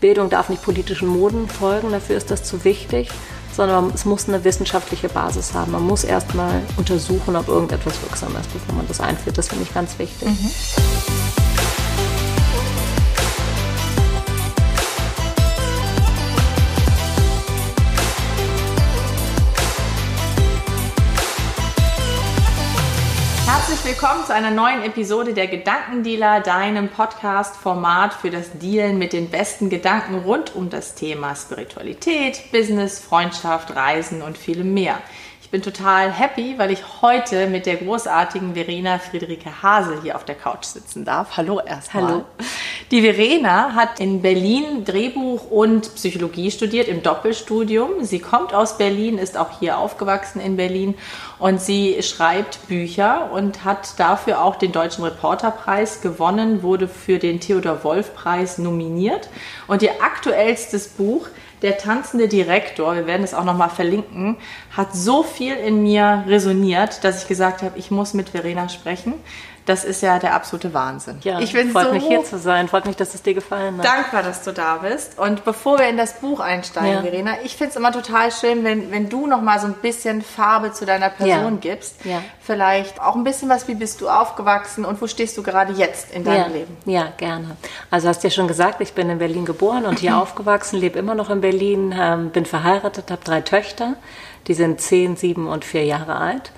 Bildung darf nicht politischen Moden folgen, dafür ist das zu wichtig, sondern es muss eine wissenschaftliche Basis haben. Man muss erstmal untersuchen, ob irgendetwas wirksam ist, bevor man das einführt. Das finde ich ganz wichtig. Mhm. Willkommen zu einer neuen Episode der Gedankendealer, deinem Podcast-Format für das Dealen mit den besten Gedanken rund um das Thema Spiritualität, Business, Freundschaft, Reisen und vielem mehr. Ich bin total happy, weil ich heute mit der großartigen Verena Friederike Hase hier auf der Couch sitzen darf. Hallo erstmal. Hallo. Die Verena hat in Berlin Drehbuch und Psychologie studiert im Doppelstudium. Sie kommt aus Berlin, ist auch hier aufgewachsen in Berlin und sie schreibt Bücher und hat dafür auch den Deutschen Reporterpreis gewonnen, wurde für den Theodor Wolf Preis nominiert und ihr aktuellstes Buch der tanzende Direktor, wir werden es auch nochmal verlinken, hat so viel in mir resoniert, dass ich gesagt habe, ich muss mit Verena sprechen. Das ist ja der absolute Wahnsinn. Ja, ich bin freut so mich hier zu sein. Freut mich, dass es dir gefallen hat. Dankbar, dass du da bist. Und bevor wir in das Buch einsteigen, ja. Verena, ich finde es immer total schön, wenn, wenn du noch mal so ein bisschen Farbe zu deiner Person ja. gibst. Ja. Vielleicht auch ein bisschen was, wie bist du aufgewachsen und wo stehst du gerade jetzt in deinem ja. Leben? Ja, gerne. Also hast du ja schon gesagt, ich bin in Berlin geboren und hier aufgewachsen, lebe immer noch in Berlin, ähm, bin verheiratet, habe drei Töchter. Die sind zehn, sieben und vier Jahre alt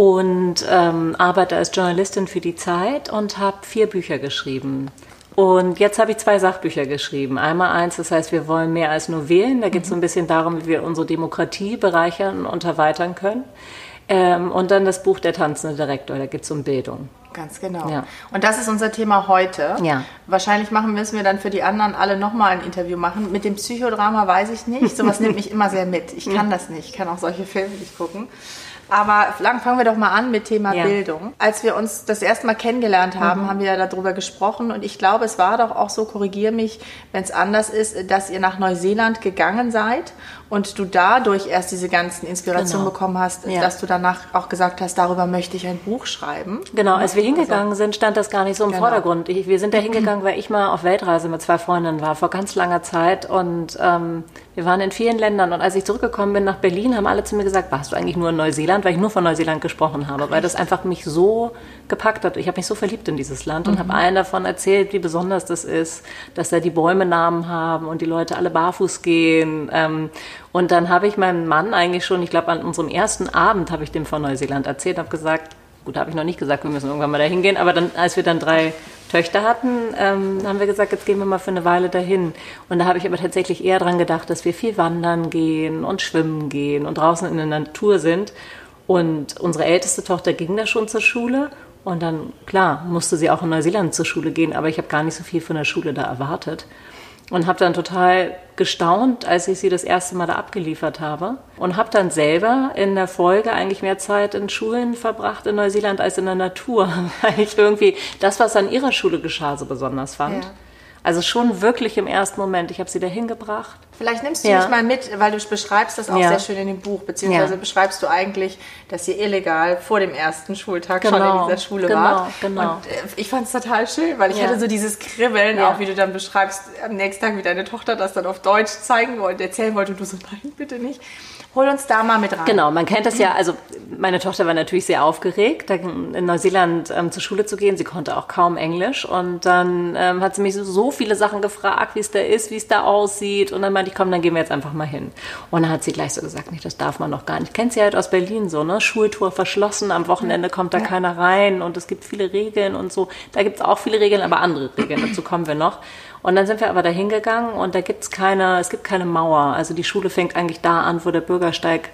und ähm, arbeite als Journalistin für die Zeit und habe vier Bücher geschrieben. Und jetzt habe ich zwei Sachbücher geschrieben. Einmal eins, das heißt, wir wollen mehr als nur wählen. Da geht es so ein bisschen darum, wie wir unsere Demokratie bereichern und erweitern können. Ähm, und dann das Buch Der tanzende Direktor, da geht es um Bildung. Ganz genau. Ja. Und das ist unser Thema heute. Ja. Wahrscheinlich machen müssen wir dann für die anderen alle nochmal ein Interview machen. Mit dem Psychodrama weiß ich nicht. Sowas nimmt mich immer sehr mit. Ich kann das nicht. Ich kann auch solche Filme nicht gucken. Aber fangen wir doch mal an mit Thema ja. Bildung. Als wir uns das erste Mal kennengelernt haben, mhm. haben wir ja darüber gesprochen und ich glaube, es war doch auch so, korrigier mich, wenn es anders ist, dass ihr nach Neuseeland gegangen seid und du dadurch erst diese ganzen Inspirationen genau. bekommen hast, ja. dass du danach auch gesagt hast, darüber möchte ich ein Buch schreiben. Genau, als wir hingegangen sind, stand das gar nicht so im genau. Vordergrund. Ich, wir sind da hingegangen, weil ich mal auf Weltreise mit zwei Freundinnen war, vor ganz langer Zeit und ähm, wir waren in vielen Ländern und als ich zurückgekommen bin nach Berlin, haben alle zu mir gesagt, warst du eigentlich nur in Neuseeland, weil ich nur von Neuseeland gesprochen habe, weil das einfach mich so gepackt hat. Ich habe mich so verliebt in dieses Land und mhm. habe allen davon erzählt, wie besonders das ist, dass da die Bäume Namen haben und die Leute alle barfuß gehen. Ähm, und dann habe ich meinem Mann eigentlich schon, ich glaube an unserem ersten Abend habe ich dem von Neuseeland erzählt, habe gesagt, gut, habe ich noch nicht gesagt, wir müssen irgendwann mal dahin gehen, aber dann, als wir dann drei Töchter hatten, ähm, haben wir gesagt, jetzt gehen wir mal für eine Weile dahin. Und da habe ich aber tatsächlich eher dran gedacht, dass wir viel wandern gehen und schwimmen gehen und draußen in der Natur sind. Und unsere älteste Tochter ging da schon zur Schule und dann, klar, musste sie auch in Neuseeland zur Schule gehen, aber ich habe gar nicht so viel von der Schule da erwartet und habe dann total gestaunt, als ich sie das erste Mal da abgeliefert habe und habe dann selber in der Folge eigentlich mehr Zeit in Schulen verbracht in Neuseeland als in der Natur, weil ich irgendwie das, was an ihrer Schule geschah, so besonders fand. Ja. Also schon wirklich im ersten Moment. Ich habe sie dahin gebracht. Vielleicht nimmst du ja. mich mal mit, weil du beschreibst das auch ja. sehr schön in dem Buch, beziehungsweise ja. beschreibst du eigentlich, dass ihr illegal vor dem ersten Schultag genau. schon in genau. dieser Schule genau. wart. Genau. Und äh, ich fand es total schön, weil ich hatte so dieses Kribbeln, auch wie du dann beschreibst, am nächsten Tag, wie deine Tochter das dann auf Deutsch zeigen wollte, erzählen wollte und du so, nein, bitte nicht. Hol uns da mal mit rein. Genau, man kennt das ja. Also meine Tochter war natürlich sehr aufgeregt, in Neuseeland ähm, zur Schule zu gehen. Sie konnte auch kaum Englisch und dann ähm, hat sie mich so, so viele Sachen gefragt, wie es da ist, wie es da aussieht. Und dann meinte ich, komm, dann gehen wir jetzt einfach mal hin. Und dann hat sie gleich so gesagt, nicht, das darf man noch gar nicht. Kennt sie halt aus Berlin so, ne? Schultour verschlossen, am Wochenende kommt da ja. keiner rein und es gibt viele Regeln und so. Da gibt es auch viele Regeln, aber andere Regeln. Dazu kommen wir noch. Und dann sind wir aber da hingegangen und da gibt's keine, es gibt keine Mauer. Also die Schule fängt eigentlich da an, wo der Bürgersteig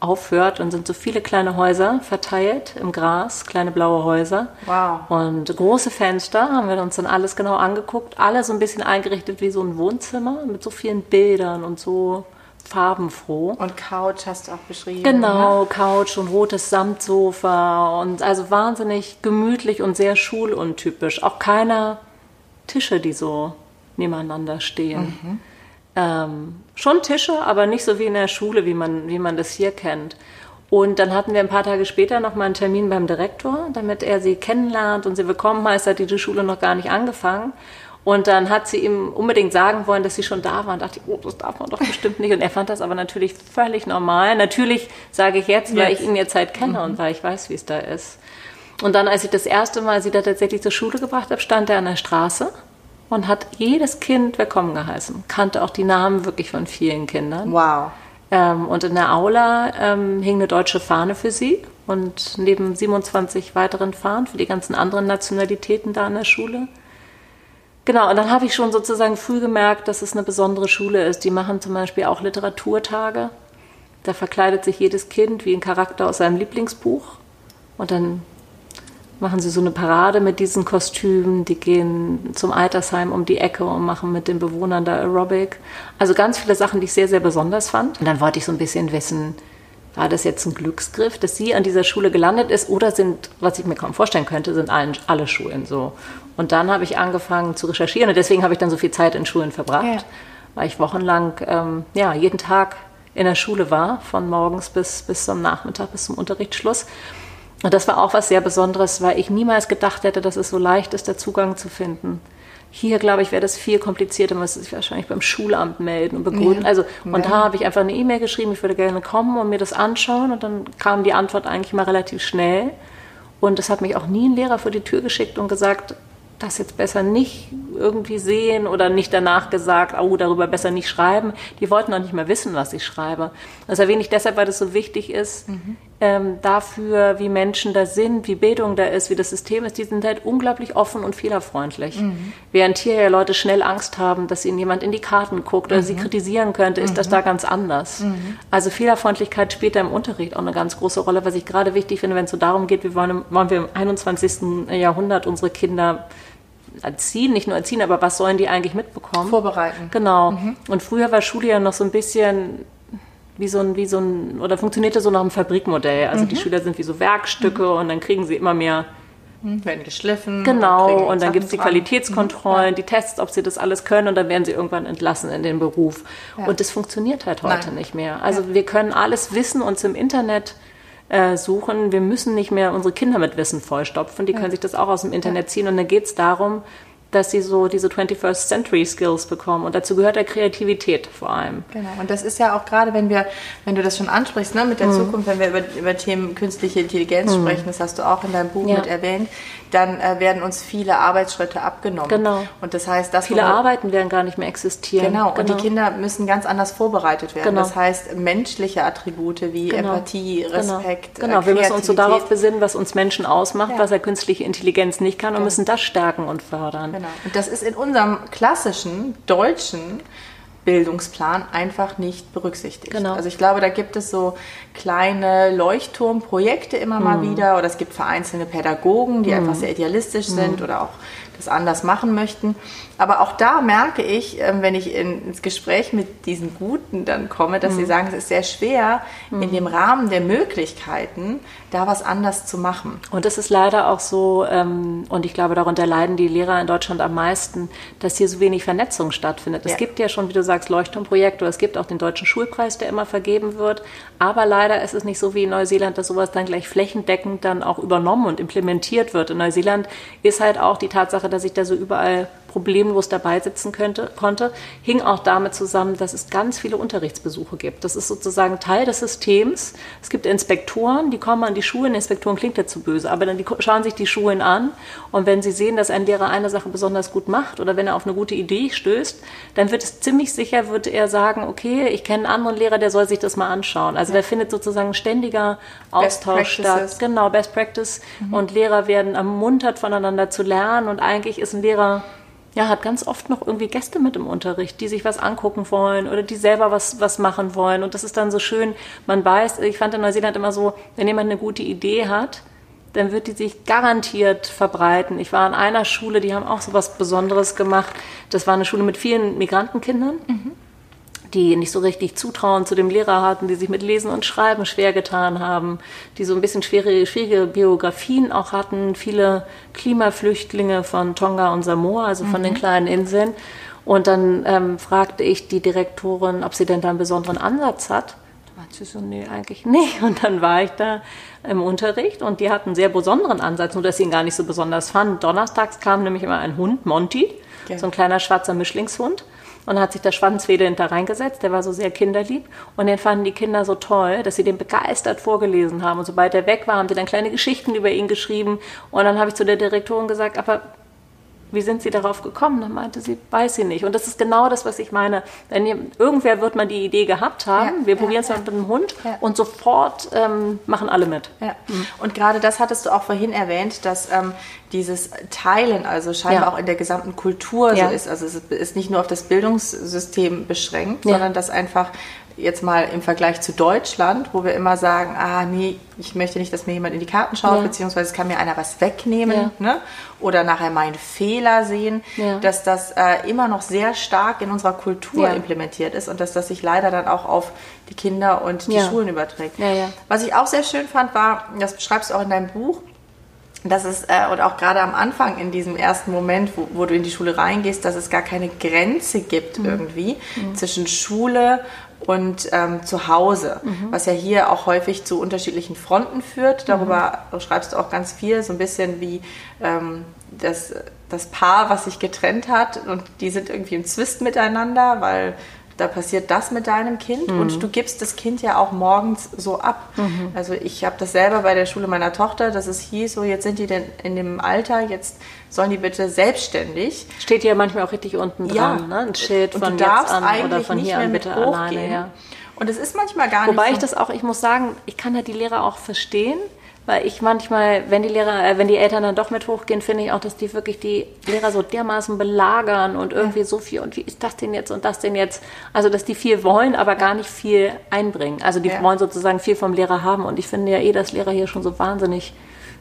aufhört und sind so viele kleine Häuser verteilt im Gras, kleine blaue Häuser. Wow. Und große Fenster, haben wir uns dann alles genau angeguckt. Alle so ein bisschen eingerichtet wie so ein Wohnzimmer mit so vielen Bildern und so farbenfroh. Und Couch hast du auch beschrieben. Genau, ne? Couch und rotes Samtsofa und also wahnsinnig gemütlich und sehr schuluntypisch. Auch keine Tische, die so nebeneinander stehen. Mhm. Ähm, schon Tische, aber nicht so wie in der Schule, wie man, wie man das hier kennt. Und dann hatten wir ein paar Tage später noch mal einen Termin beim Direktor, damit er sie kennenlernt und sie willkommen heißt, hat die Schule noch gar nicht angefangen. Und dann hat sie ihm unbedingt sagen wollen, dass sie schon da war. Und dachte ich, oh, das darf man doch bestimmt nicht. Und er fand das aber natürlich völlig normal. Natürlich sage ich jetzt, weil ich ihn jetzt halt kenne mhm. und weil ich weiß, wie es da ist. Und dann, als ich das erste Mal sie da tatsächlich zur Schule gebracht habe, stand er an der Straße und hat jedes Kind willkommen geheißen. Kannte auch die Namen wirklich von vielen Kindern. Wow. Ähm, und in der Aula ähm, hing eine deutsche Fahne für sie und neben 27 weiteren Fahnen für die ganzen anderen Nationalitäten da an der Schule. Genau, und dann habe ich schon sozusagen früh gemerkt, dass es eine besondere Schule ist. Die machen zum Beispiel auch Literaturtage. Da verkleidet sich jedes Kind wie ein Charakter aus seinem Lieblingsbuch. Und dann machen sie so eine Parade mit diesen Kostümen. Die gehen zum Altersheim um die Ecke und machen mit den Bewohnern da Aerobic. Also ganz viele Sachen, die ich sehr, sehr besonders fand. Und dann wollte ich so ein bisschen wissen, war das jetzt ein Glücksgriff, dass sie an dieser Schule gelandet ist oder sind, was ich mir kaum vorstellen könnte, sind allen, alle Schulen so. Und dann habe ich angefangen zu recherchieren und deswegen habe ich dann so viel Zeit in Schulen verbracht, ja. weil ich wochenlang ähm, ja, jeden Tag in der Schule war, von morgens bis, bis zum Nachmittag, bis zum Unterrichtsschluss. Und das war auch was sehr Besonderes, weil ich niemals gedacht hätte, dass es so leicht ist, der Zugang zu finden. Hier, glaube ich, wäre das viel komplizierter. Man müsste sich wahrscheinlich beim Schulamt melden und begründen. Ja. Also, und ja. da habe ich einfach eine E-Mail geschrieben, ich würde gerne kommen und mir das anschauen. Und dann kam die Antwort eigentlich mal relativ schnell. Und es hat mich auch nie ein Lehrer vor die Tür geschickt und gesagt, das jetzt besser nicht irgendwie sehen oder nicht danach gesagt, oh, darüber besser nicht schreiben. Die wollten auch nicht mehr wissen, was ich schreibe. Das erwähne ich deshalb, weil das so wichtig ist, mhm. Ähm, dafür, wie Menschen da sind, wie Bildung da ist, wie das System ist. Die sind halt unglaublich offen und fehlerfreundlich. Mhm. Während hier ja Leute schnell Angst haben, dass ihnen jemand in die Karten guckt oder mhm. sie kritisieren könnte, ist das mhm. da ganz anders. Mhm. Also Fehlerfreundlichkeit spielt da im Unterricht auch eine ganz große Rolle, was ich gerade wichtig finde, wenn es so darum geht, wie wollen, wollen wir im 21. Jahrhundert unsere Kinder erziehen, nicht nur erziehen, aber was sollen die eigentlich mitbekommen? Vorbereiten. Genau. Mhm. Und früher war Schule ja noch so ein bisschen wie so ein, wie so ein, oder funktionierte so nach einem Fabrikmodell. Also mhm. die Schüler sind wie so Werkstücke mhm. und dann kriegen sie immer mehr. Mhm. Werden geschliffen. Genau, und, und dann gibt es die Qualitätskontrollen, mhm. die Tests, ob sie das alles können und dann werden sie irgendwann entlassen in den Beruf. Ja. Und das funktioniert halt heute Nein. nicht mehr. Also ja. wir können alles wissen, uns im Internet äh, suchen. Wir müssen nicht mehr unsere Kinder mit Wissen vollstopfen. Die können sich das auch aus dem Internet ziehen. Und dann geht es darum, dass sie so diese 21st Century Skills bekommen. Und dazu gehört der Kreativität vor allem. Genau. Und das ist ja auch gerade, wenn wir, wenn du das schon ansprichst, ne, mit der mhm. Zukunft, wenn wir über, über Themen künstliche Intelligenz mhm. sprechen, das hast du auch in deinem Buch ja. mit erwähnt, dann äh, werden uns viele Arbeitsschritte abgenommen. Genau. Und das heißt, dass viele Arbeiten werden gar nicht mehr existieren. Genau. genau. Und die genau. Kinder müssen ganz anders vorbereitet werden. Genau. Das heißt, menschliche Attribute wie genau. Empathie, genau. Respekt. Genau. genau. Wir müssen uns so darauf besinnen, was uns Menschen ausmacht, ja. was ja künstliche Intelligenz nicht kann, und müssen das stärken und fördern. Genau. Und das ist in unserem klassischen deutschen Bildungsplan einfach nicht berücksichtigt. Genau. Also ich glaube, da gibt es so kleine Leuchtturmprojekte immer mal mhm. wieder oder es gibt vereinzelte Pädagogen, die mhm. einfach sehr idealistisch sind mhm. oder auch das anders machen möchten. Aber auch da merke ich, ähm, wenn ich ins Gespräch mit diesen Guten dann komme, dass mhm. sie sagen, es ist sehr schwer, mhm. in dem Rahmen der Möglichkeiten da was anders zu machen. Und es ist leider auch so, ähm, und ich glaube, darunter leiden die Lehrer in Deutschland am meisten, dass hier so wenig Vernetzung stattfindet. Ja. Es gibt ja schon, wie du sagst, Leuchtturmprojekte, es gibt auch den Deutschen Schulpreis, der immer vergeben wird. Aber leider ist es nicht so wie in Neuseeland, dass sowas dann gleich flächendeckend dann auch übernommen und implementiert wird. In Neuseeland ist halt auch die Tatsache, dass ich da so überall problemlos dabei sitzen könnte, konnte, hing auch damit zusammen, dass es ganz viele Unterrichtsbesuche gibt. Das ist sozusagen Teil des Systems. Es gibt Inspektoren, die kommen an die Schulen. Inspektoren klingt ja zu böse, aber dann die, schauen sich die Schulen an und wenn sie sehen, dass ein Lehrer eine Sache besonders gut macht oder wenn er auf eine gute Idee stößt, dann wird es ziemlich sicher, wird er sagen, okay, ich kenne einen anderen Lehrer, der soll sich das mal anschauen. Also ja. da findet sozusagen ein ständiger Austausch statt. Genau, Best Practice. Mhm. Und Lehrer werden ermuntert, voneinander zu lernen und eigentlich ist ein Lehrer ja, hat ganz oft noch irgendwie Gäste mit im Unterricht, die sich was angucken wollen oder die selber was, was machen wollen. Und das ist dann so schön, man weiß, ich fand in Neuseeland immer so, wenn jemand eine gute Idee hat, dann wird die sich garantiert verbreiten. Ich war an einer Schule, die haben auch so was Besonderes gemacht. Das war eine Schule mit vielen Migrantenkindern. Mhm die nicht so richtig Zutrauen zu dem Lehrer hatten, die sich mit Lesen und Schreiben schwer getan haben, die so ein bisschen schwere, schwierige Biografien auch hatten, viele Klimaflüchtlinge von Tonga und Samoa, also von mhm. den kleinen Inseln. Und dann ähm, fragte ich die Direktorin, ob sie denn da einen besonderen Ansatz hat. Und sie so, nee, eigentlich nicht. Und dann war ich da im Unterricht und die hatten einen sehr besonderen Ansatz, nur dass sie ihn gar nicht so besonders fanden. Donnerstags kam nämlich immer ein Hund, Monty, okay. so ein kleiner schwarzer Mischlingshund. Und hat sich der Schwanzwede hinter reingesetzt, der war so sehr kinderlieb. Und den fanden die Kinder so toll, dass sie den begeistert vorgelesen haben. Und sobald er weg war, haben sie dann kleine Geschichten über ihn geschrieben. Und dann habe ich zu der Direktorin gesagt, aber wie sind Sie darauf gekommen? Dann meinte sie, weiß sie nicht. Und das ist genau das, was ich meine. Denn irgendwer wird man die Idee gehabt haben, ja, wir probieren es ja, mal mit dem Hund ja. und sofort ähm, machen alle mit. Ja. Mhm. Und gerade das hattest du auch vorhin erwähnt, dass ähm, dieses Teilen also scheinbar auch in der gesamten Kultur so ist. Also es ist nicht nur auf das Bildungssystem beschränkt, sondern dass einfach jetzt mal im Vergleich zu Deutschland, wo wir immer sagen, ah nee, ich möchte nicht, dass mir jemand in die Karten schaut, ja. beziehungsweise kann mir einer was wegnehmen ja. ne? Oder nachher meinen Fehler sehen, ja. dass das äh, immer noch sehr stark in unserer Kultur implementiert ist und dass das sich leider dann auch auf die Kinder und die Schulen überträgt. Was ich auch sehr schön fand, war, das beschreibst du auch in deinem Buch, dass es, äh, und auch gerade am Anfang in diesem ersten Moment, wo, wo, du in die Schule reingehst, dass es gar keine Grenze gibt mhm. irgendwie mhm. zwischen Schule und ähm, zu Hause, mhm. was ja hier auch häufig zu unterschiedlichen Fronten führt. Darüber mhm. schreibst du auch ganz viel, so ein bisschen wie ähm, das, das Paar, was sich getrennt hat und die sind irgendwie im Zwist miteinander, weil da passiert das mit deinem Kind mhm. und du gibst das Kind ja auch morgens so ab. Mhm. Also ich habe das selber bei der Schule meiner Tochter, dass es hieß, so jetzt sind die denn in dem Alter, jetzt sollen die bitte selbstständig. Steht ja manchmal auch richtig unten dran, ja. ne? ein Schild von jetzt an oder von hier an bitte alleine. Ja. Und es ist manchmal gar Wobei nicht Wobei ich das auch, ich muss sagen, ich kann ja die Lehrer auch verstehen, weil ich manchmal, wenn die Lehrer, äh, wenn die Eltern dann doch mit hochgehen, finde ich auch, dass die wirklich die Lehrer so dermaßen belagern und irgendwie so viel und wie ist das denn jetzt und das denn jetzt? Also, dass die viel wollen, aber gar nicht viel einbringen. Also, die ja. wollen sozusagen viel vom Lehrer haben und ich finde ja eh, dass Lehrer hier schon so wahnsinnig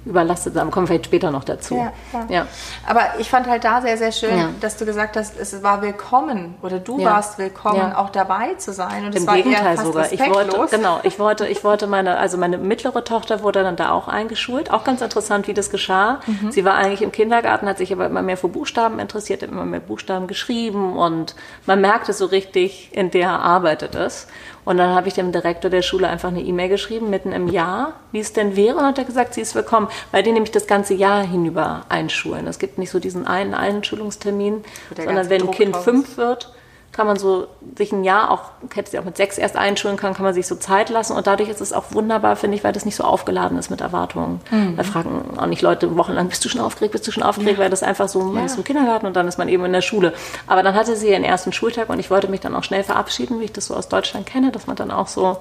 überlastet sein. Kommen wir vielleicht später noch dazu. Ja, ja. Aber ich fand halt da sehr, sehr schön, ja. dass du gesagt hast, es war willkommen oder du warst willkommen, auch dabei zu sein. Und Im Gegenteil sogar. Ich wollte, genau, ich wollte, ich wollte meine, also meine mittlere Tochter wurde dann da auch eingeschult. Auch ganz interessant, wie das geschah. Mhm. Sie war eigentlich im Kindergarten, hat sich aber immer mehr für Buchstaben interessiert, immer mehr Buchstaben geschrieben und man merkte so richtig, in der arbeitet es. Und dann habe ich dem Direktor der Schule einfach eine E-Mail geschrieben, mitten im Jahr, wie es denn wäre. Und hat er gesagt, sie ist willkommen, weil die nämlich das ganze Jahr hinüber einschulen. Es gibt nicht so diesen einen Einschulungstermin, sondern wenn ein Kind fünf wird, kann man so sich ein Jahr auch, hätte sie auch mit sechs erst einschulen können, kann man sich so Zeit lassen. Und dadurch ist es auch wunderbar, finde ich, weil das nicht so aufgeladen ist mit Erwartungen. Mhm. Da fragen auch nicht Leute wochenlang, bist du schon aufgeregt, bist du schon aufgeregt, ja. weil das einfach so, man ja. ist im Kindergarten und dann ist man eben in der Schule. Aber dann hatte sie ihren ersten Schultag und ich wollte mich dann auch schnell verabschieden, wie ich das so aus Deutschland kenne, dass man dann auch so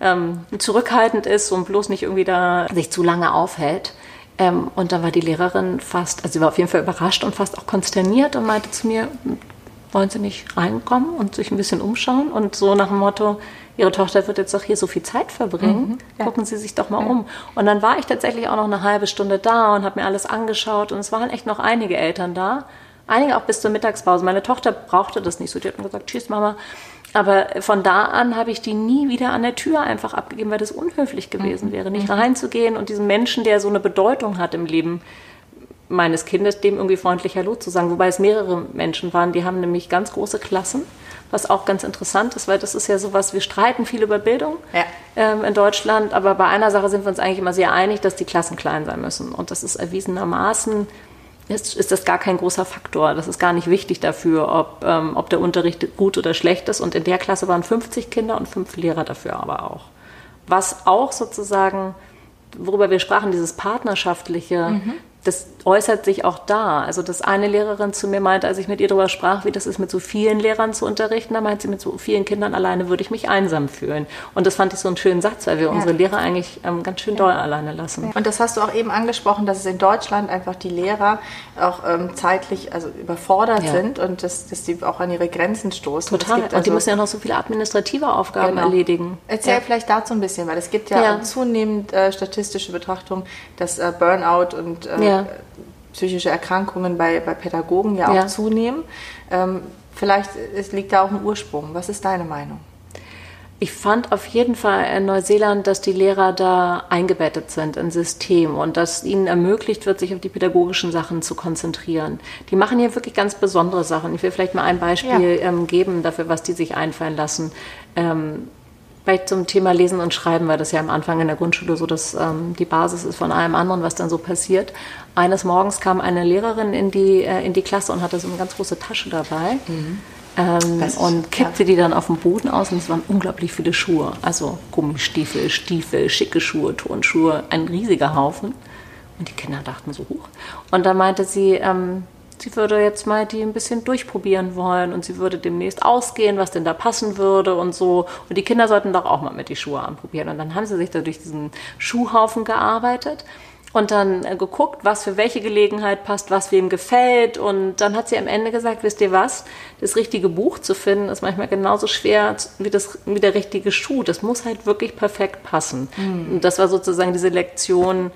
ähm, zurückhaltend ist und bloß nicht irgendwie da sich zu lange aufhält. Ähm, und dann war die Lehrerin fast, also sie war auf jeden Fall überrascht und fast auch konsterniert und meinte zu mir, wollen Sie nicht reinkommen und sich ein bisschen umschauen? Und so nach dem Motto, Ihre Tochter wird jetzt doch hier so viel Zeit verbringen, mhm, ja. gucken Sie sich doch mal ja. um. Und dann war ich tatsächlich auch noch eine halbe Stunde da und habe mir alles angeschaut und es waren echt noch einige Eltern da. Einige auch bis zur Mittagspause. Meine Tochter brauchte das nicht so. Die hat mir gesagt, tschüss Mama. Aber von da an habe ich die nie wieder an der Tür einfach abgegeben, weil das unhöflich gewesen mhm. wäre, nicht mhm. reinzugehen und diesen Menschen, der so eine Bedeutung hat im Leben, meines Kindes, dem irgendwie freundlich Hallo zu sagen. Wobei es mehrere Menschen waren, die haben nämlich ganz große Klassen, was auch ganz interessant ist, weil das ist ja sowas, wir streiten viel über Bildung ja. ähm, in Deutschland, aber bei einer Sache sind wir uns eigentlich immer sehr einig, dass die Klassen klein sein müssen. Und das ist erwiesenermaßen, ist, ist das gar kein großer Faktor. Das ist gar nicht wichtig dafür, ob, ähm, ob der Unterricht gut oder schlecht ist. Und in der Klasse waren 50 Kinder und fünf Lehrer dafür aber auch. Was auch sozusagen worüber wir sprachen, dieses partnerschaftliche, mhm das äußert sich auch da. Also, dass eine Lehrerin zu mir meinte, als ich mit ihr darüber sprach, wie das ist, mit so vielen Lehrern zu unterrichten, da meint sie, mit so vielen Kindern alleine würde ich mich einsam fühlen. Und das fand ich so einen schönen Satz, weil wir ja. unsere Lehrer eigentlich ähm, ganz schön ja. doll alleine lassen. Und das hast du auch eben angesprochen, dass es in Deutschland einfach die Lehrer auch ähm, zeitlich also überfordert ja. sind und dass, dass die auch an ihre Grenzen stoßen. Total. Also, und die müssen ja noch so viele administrative Aufgaben genau. erledigen. Erzähl vielleicht dazu ein bisschen, weil es gibt ja, zunehmend äh, statistische Betrachtungen, dass äh, Burnout und äh, ja. psychische Erkrankungen bei, bei Pädagogen ja auch ja. zunehmen. Ähm, vielleicht es liegt da auch ein Ursprung. Was ist deine Meinung? Ich fand auf jeden Fall in Neuseeland, dass die Lehrer da eingebettet sind in System und dass ihnen ermöglicht wird, sich auf die pädagogischen Sachen zu konzentrieren. Die machen hier wirklich ganz besondere Sachen. Ich will vielleicht mal ein Beispiel ja. ähm, geben dafür, was die sich einfallen lassen. Ähm, Vielleicht zum Thema Lesen und Schreiben, weil das ja am Anfang in der Grundschule so dass ähm, die Basis ist von allem anderen, was dann so passiert. Eines Morgens kam eine Lehrerin in die, äh, in die Klasse und hatte so eine ganz große Tasche dabei. Mhm. Ähm, und kippte die dann auf den Boden aus und es waren unglaublich viele Schuhe. Also Gummistiefel, Stiefel, schicke Schuhe, Turnschuhe, ein riesiger Haufen. Und die Kinder dachten so hoch. Und dann meinte sie, ähm, sie würde jetzt mal die ein bisschen durchprobieren wollen und sie würde demnächst ausgehen, was denn da passen würde und so. Und die Kinder sollten doch auch mal mit die Schuhe anprobieren. Und dann haben sie sich da durch diesen Schuhhaufen gearbeitet und dann äh, geguckt, was für welche Gelegenheit passt, was wem gefällt. Und dann hat sie am Ende gesagt, wisst ihr was, das richtige Buch zu finden, ist manchmal genauso schwer wie, das, wie der richtige Schuh. Das muss halt wirklich perfekt passen. Mhm. Und das war sozusagen diese Lektion,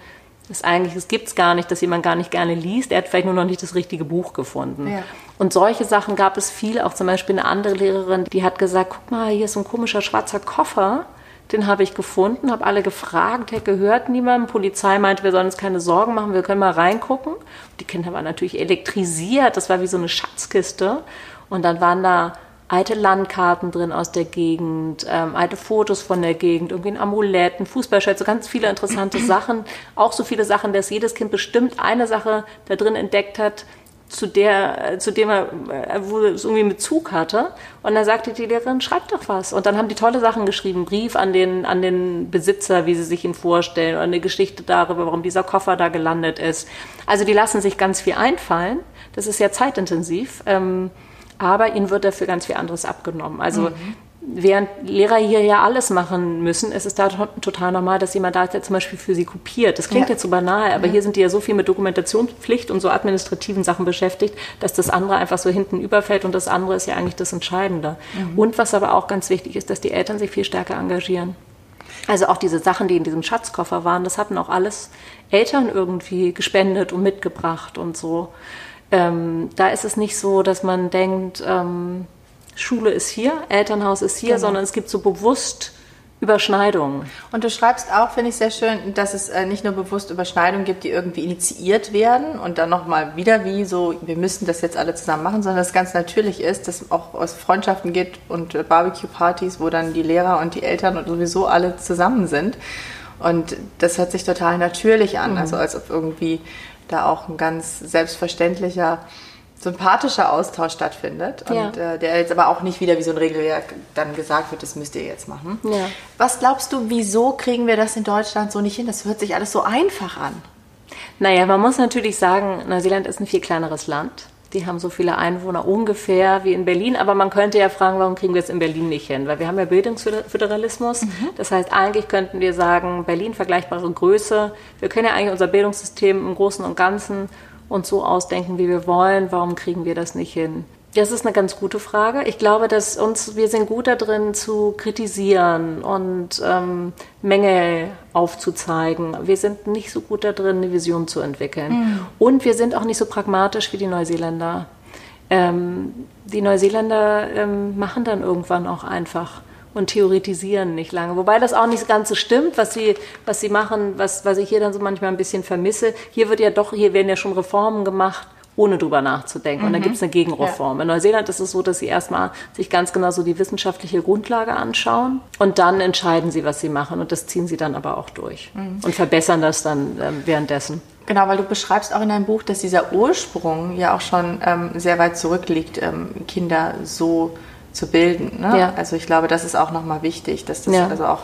das eigentlich, es gibt es gar nicht, dass jemand gar nicht gerne liest. Er hat vielleicht nur noch nicht das richtige Buch gefunden. Ja. Und solche Sachen gab es viel. Auch zum Beispiel eine andere Lehrerin, die hat gesagt, guck mal, hier ist so ein komischer schwarzer Koffer. Den habe ich gefunden, habe alle gefragt, der gehört niemandem. Polizei meinte, wir sollen uns keine Sorgen machen, wir können mal reingucken. Die Kinder waren natürlich elektrisiert, das war wie so eine Schatzkiste. Und dann waren da alte Landkarten drin aus der Gegend, ähm, alte Fotos von der Gegend, irgendwie ein Amulett, ein Fußballschild, so ganz viele interessante Sachen. Auch so viele Sachen, dass jedes Kind bestimmt eine Sache da drin entdeckt hat, zu der, äh, zu dem er, äh, wo es irgendwie mit Zug hatte. Und dann sagte die Lehrerin, schreib doch was. Und dann haben die tolle Sachen geschrieben, Brief an den, an den Besitzer, wie sie sich ihn vorstellen, oder eine Geschichte darüber, warum dieser Koffer da gelandet ist. Also die lassen sich ganz viel einfallen. Das ist ja zeitintensiv. Ähm, aber ihnen wird dafür ganz viel anderes abgenommen. Also mhm. während Lehrer hier ja alles machen müssen, ist es da total normal, dass jemand da zum Beispiel für sie kopiert. Das klingt ja. jetzt so banal, aber ja. hier sind die ja so viel mit Dokumentationspflicht und so administrativen Sachen beschäftigt, dass das andere einfach so hinten überfällt und das andere ist ja eigentlich das Entscheidende. Mhm. Und was aber auch ganz wichtig ist, dass die Eltern sich viel stärker engagieren. Also auch diese Sachen, die in diesem Schatzkoffer waren, das hatten auch alles Eltern irgendwie gespendet und mitgebracht und so. Ähm, da ist es nicht so, dass man denkt, ähm, Schule ist hier, Elternhaus ist hier, genau. sondern es gibt so bewusst Überschneidungen. Und du schreibst auch, finde ich sehr schön, dass es äh, nicht nur bewusst Überschneidungen gibt, die irgendwie initiiert werden und dann nochmal wieder wie so, wir müssen das jetzt alle zusammen machen, sondern dass es ganz natürlich ist, dass auch aus Freundschaften geht und äh, Barbecue-Partys, wo dann die Lehrer und die Eltern und sowieso alle zusammen sind. Und das hört sich total natürlich an, mhm. also als ob irgendwie da auch ein ganz selbstverständlicher, sympathischer Austausch stattfindet. Ja. Und äh, der jetzt aber auch nicht wieder wie so ein Regelwerk dann gesagt wird, das müsst ihr jetzt machen. Ja. Was glaubst du, wieso kriegen wir das in Deutschland so nicht hin? Das hört sich alles so einfach an. Naja, man muss natürlich sagen, Neuseeland ist ein viel kleineres Land. Die haben so viele Einwohner ungefähr wie in Berlin. Aber man könnte ja fragen, warum kriegen wir es in Berlin nicht hin? Weil wir haben ja Bildungsföderalismus. Mhm. Das heißt, eigentlich könnten wir sagen, Berlin vergleichbare Größe. Wir können ja eigentlich unser Bildungssystem im Großen und Ganzen uns so ausdenken, wie wir wollen. Warum kriegen wir das nicht hin? Das ist eine ganz gute Frage. Ich glaube, dass uns, wir sind gut darin zu kritisieren und ähm, Mängel aufzuzeigen. Wir sind nicht so gut darin, eine Vision zu entwickeln. Mhm. Und wir sind auch nicht so pragmatisch wie die Neuseeländer. Ähm, die Neuseeländer ähm, machen dann irgendwann auch einfach und theoretisieren nicht lange. Wobei das auch nicht ganz so stimmt, was sie, was sie machen, was, was ich hier dann so manchmal ein bisschen vermisse. Hier wird ja doch, hier werden ja schon Reformen gemacht ohne drüber nachzudenken. Mhm. Und dann gibt es eine Gegenreform. Ja. In Neuseeland ist es so, dass sie erstmal sich ganz genau so die wissenschaftliche Grundlage anschauen und dann entscheiden sie, was sie machen. Und das ziehen sie dann aber auch durch mhm. und verbessern das dann ähm, währenddessen. Genau, weil du beschreibst auch in deinem Buch, dass dieser Ursprung ja auch schon ähm, sehr weit zurückliegt, ähm, Kinder so zu bilden. Ne? Ja. Also ich glaube, das ist auch nochmal wichtig, dass das ja. also auch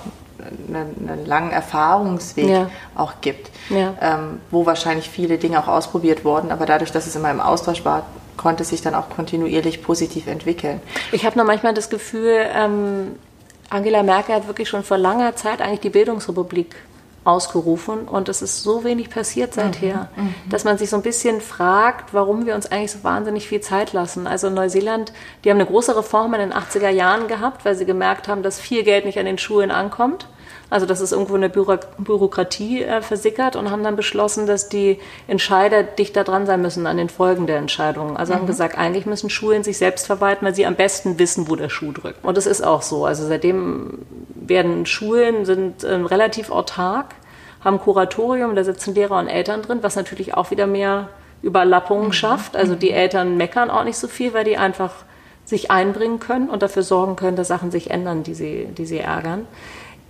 einen, einen langen Erfahrungsweg ja. auch gibt, ja. ähm, wo wahrscheinlich viele Dinge auch ausprobiert wurden, aber dadurch, dass es immer im Austausch war, konnte es sich dann auch kontinuierlich positiv entwickeln. Ich habe noch manchmal das Gefühl, ähm, Angela Merkel hat wirklich schon vor langer Zeit eigentlich die Bildungsrepublik ausgerufen und es ist so wenig passiert seither, mhm, mhm, dass man sich so ein bisschen fragt, warum wir uns eigentlich so wahnsinnig viel Zeit lassen. Also Neuseeland, die haben eine große Reform in den 80er Jahren gehabt, weil sie gemerkt haben, dass viel Geld nicht an den Schulen ankommt. Also dass es irgendwo in der Büro Bürokratie äh, versickert und haben dann beschlossen, dass die Entscheider dichter dran sein müssen an den Folgen der Entscheidungen. Also mhm. haben gesagt, eigentlich müssen Schulen sich selbst verwalten, weil sie am besten wissen, wo der Schuh drückt. Und das ist auch so. Also seitdem werden Schulen sind äh, relativ autark, haben Kuratorium, da sitzen Lehrer und Eltern drin, was natürlich auch wieder mehr Überlappungen mhm. schafft. Also die Eltern meckern auch nicht so viel, weil die einfach sich einbringen können und dafür sorgen können, dass Sachen sich ändern, die sie, die sie ärgern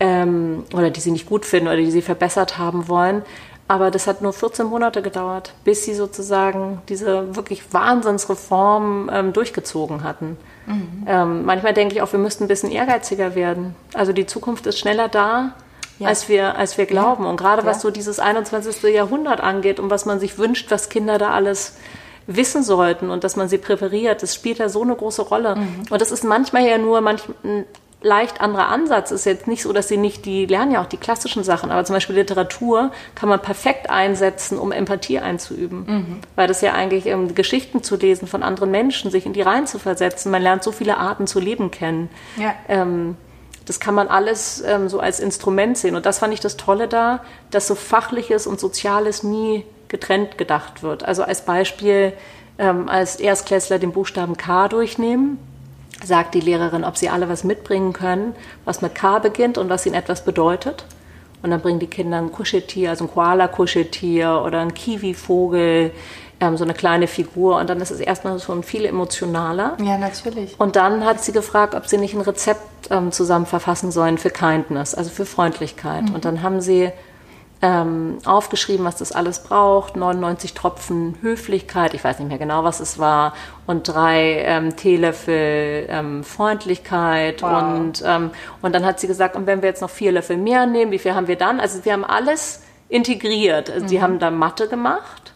ähm, oder die sie nicht gut finden oder die sie verbessert haben wollen. Aber das hat nur 14 Monate gedauert, bis sie sozusagen diese wirklich Wahnsinnsreform ähm, durchgezogen hatten. Mhm. Ähm, manchmal denke ich auch, wir müssten ein bisschen ehrgeiziger werden. Also die Zukunft ist schneller da, ja. als, wir, als wir glauben. Ja. Und gerade was so dieses 21. Jahrhundert angeht und was man sich wünscht, was Kinder da alles wissen sollten und dass man sie präferiert, das spielt ja so eine große Rolle. Mhm. Und das ist manchmal ja nur manch, leicht anderer Ansatz. Ist jetzt nicht so, dass sie nicht, die lernen ja auch die klassischen Sachen, aber zum Beispiel Literatur kann man perfekt einsetzen, um Empathie einzuüben. Mhm. Weil das ja eigentlich ähm, Geschichten zu lesen von anderen Menschen, sich in die Reihen zu versetzen. Man lernt so viele Arten zu leben kennen. Ja. Ähm, das kann man alles ähm, so als Instrument sehen. Und das fand ich das Tolle da, dass so Fachliches und Soziales nie getrennt gedacht wird. Also als Beispiel, ähm, als Erstklässler den Buchstaben K durchnehmen, sagt die Lehrerin, ob sie alle was mitbringen können, was mit K beginnt und was ihnen etwas bedeutet. Und dann bringen die Kinder ein Kuscheltier, also ein Koala-Kuscheltier oder ein Kiwi-Vogel, ähm, so eine kleine Figur. Und dann ist es erstmal schon viel emotionaler. Ja, natürlich. Und dann hat sie gefragt, ob sie nicht ein Rezept ähm, zusammen verfassen sollen für Kindness, also für Freundlichkeit. Mhm. Und dann haben sie ähm, aufgeschrieben, was das alles braucht. 99 Tropfen Höflichkeit, ich weiß nicht mehr genau, was es war, und drei ähm, Teelöffel ähm, Freundlichkeit. Wow. Und, ähm, und dann hat sie gesagt, und wenn wir jetzt noch vier Löffel mehr nehmen, wie viel haben wir dann? Also wir haben alles integriert. Also mhm. Sie haben da Mathe gemacht.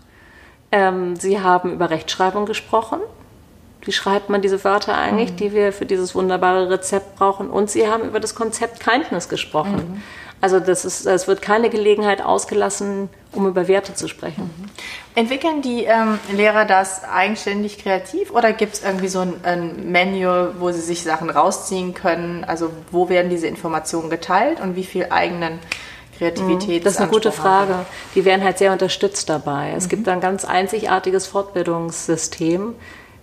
Ähm, sie haben über Rechtschreibung gesprochen. Wie schreibt man diese Wörter eigentlich, mhm. die wir für dieses wunderbare Rezept brauchen? Und sie haben über das Konzept Kindness gesprochen. Mhm. Also das ist, es wird keine Gelegenheit ausgelassen, um über Werte zu sprechen. Mhm. Entwickeln die ähm, Lehrer das eigenständig kreativ oder gibt es irgendwie so ein, ein Manual, wo sie sich Sachen rausziehen können? Also wo werden diese Informationen geteilt und wie viel eigenen Kreativität? Mhm. Das ist eine gute Frage. Die werden halt sehr unterstützt dabei. Es mhm. gibt ein ganz einzigartiges Fortbildungssystem.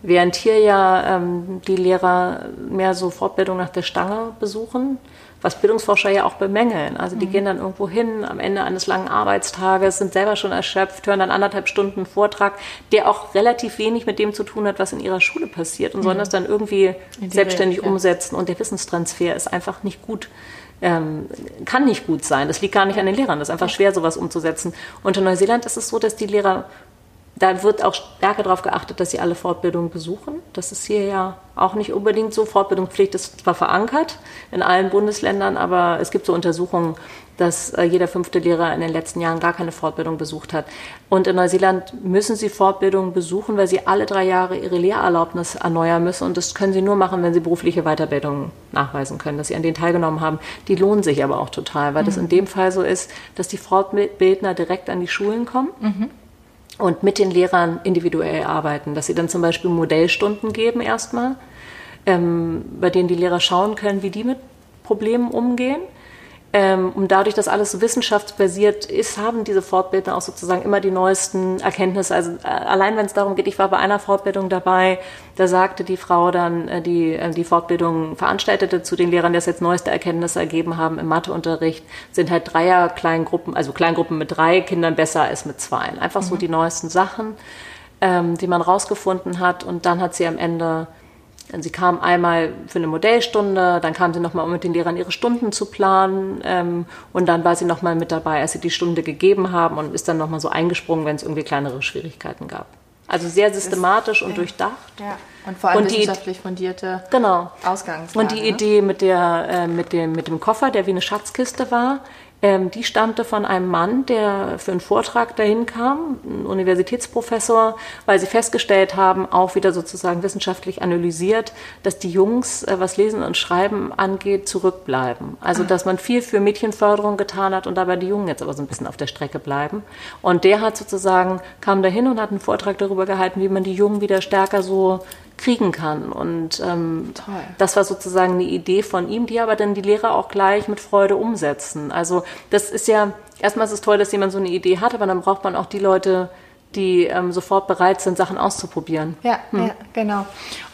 Während hier ja ähm, die Lehrer mehr so Fortbildung nach der Stange besuchen, was Bildungsforscher ja auch bemängeln. Also die mhm. gehen dann irgendwo hin am Ende eines langen Arbeitstages, sind selber schon erschöpft, hören dann anderthalb Stunden Vortrag, der auch relativ wenig mit dem zu tun hat, was in ihrer Schule passiert und mhm. sollen das dann irgendwie selbstständig Welt, ja. umsetzen. Und der Wissenstransfer ist einfach nicht gut. Ähm, kann nicht gut sein. Das liegt gar nicht an den Lehrern. Das ist einfach schwer, sowas umzusetzen. Und in Neuseeland ist es so, dass die Lehrer da wird auch stärker darauf geachtet, dass sie alle Fortbildungen besuchen. Das ist hier ja auch nicht unbedingt so. Fortbildungspflicht ist zwar verankert in allen Bundesländern, aber es gibt so Untersuchungen, dass äh, jeder fünfte Lehrer in den letzten Jahren gar keine Fortbildung besucht hat. Und in Neuseeland müssen sie Fortbildungen besuchen, weil sie alle drei Jahre ihre Lehrerlaubnis erneuern müssen. Und das können sie nur machen, wenn sie berufliche Weiterbildung nachweisen können, dass sie an denen teilgenommen haben. Die lohnen sich aber auch total, weil mhm. das in dem Fall so ist, dass die Fortbildner direkt an die Schulen kommen. Mhm und mit den Lehrern individuell arbeiten, dass sie dann zum Beispiel Modellstunden geben erstmal, ähm, bei denen die Lehrer schauen können, wie die mit Problemen umgehen ähm, und dadurch, dass alles so wissenschaftsbasiert ist, haben diese Fortbildner auch sozusagen immer die neuesten Erkenntnisse. Also äh, allein wenn es darum geht, ich war bei einer Fortbildung dabei, da sagte die Frau dann, äh, die äh, die Fortbildung veranstaltete zu den Lehrern, die jetzt neueste Erkenntnisse ergeben haben im Matheunterricht, sind halt Dreier Kleingruppen, also Kleingruppen mit drei Kindern besser als mit zwei. Einfach mhm. so die neuesten Sachen, ähm, die man rausgefunden hat. Und dann hat sie am Ende Sie kam einmal für eine Modellstunde, dann kam sie nochmal, um mit den Lehrern ihre Stunden zu planen ähm, und dann war sie nochmal mit dabei, als sie die Stunde gegeben haben und ist dann nochmal so eingesprungen, wenn es irgendwie kleinere Schwierigkeiten gab. Also sehr systematisch das, und durchdacht. Ja. Und vor allem und wissenschaftlich die, fundierte genau. Ausgangslage. Und die ne? Idee mit, der, äh, mit, dem, mit dem Koffer, der wie eine Schatzkiste war, ähm, die stammte von einem Mann, der für einen Vortrag dahin kam, ein Universitätsprofessor, weil sie festgestellt haben, auch wieder sozusagen wissenschaftlich analysiert, dass die Jungs, äh, was Lesen und Schreiben angeht, zurückbleiben. Also, dass man viel für Mädchenförderung getan hat und dabei die Jungen jetzt aber so ein bisschen auf der Strecke bleiben. Und der hat sozusagen, kam dahin und hat einen Vortrag darüber gehalten, wie man die Jungen wieder stärker so kriegen kann. Und ähm, das war sozusagen eine Idee von ihm, die aber dann die Lehrer auch gleich mit Freude umsetzen. Also das ist ja, erstmal ist es toll, dass jemand so eine Idee hat, aber dann braucht man auch die Leute, die ähm, sofort bereit sind, Sachen auszuprobieren. Ja, hm. ja genau.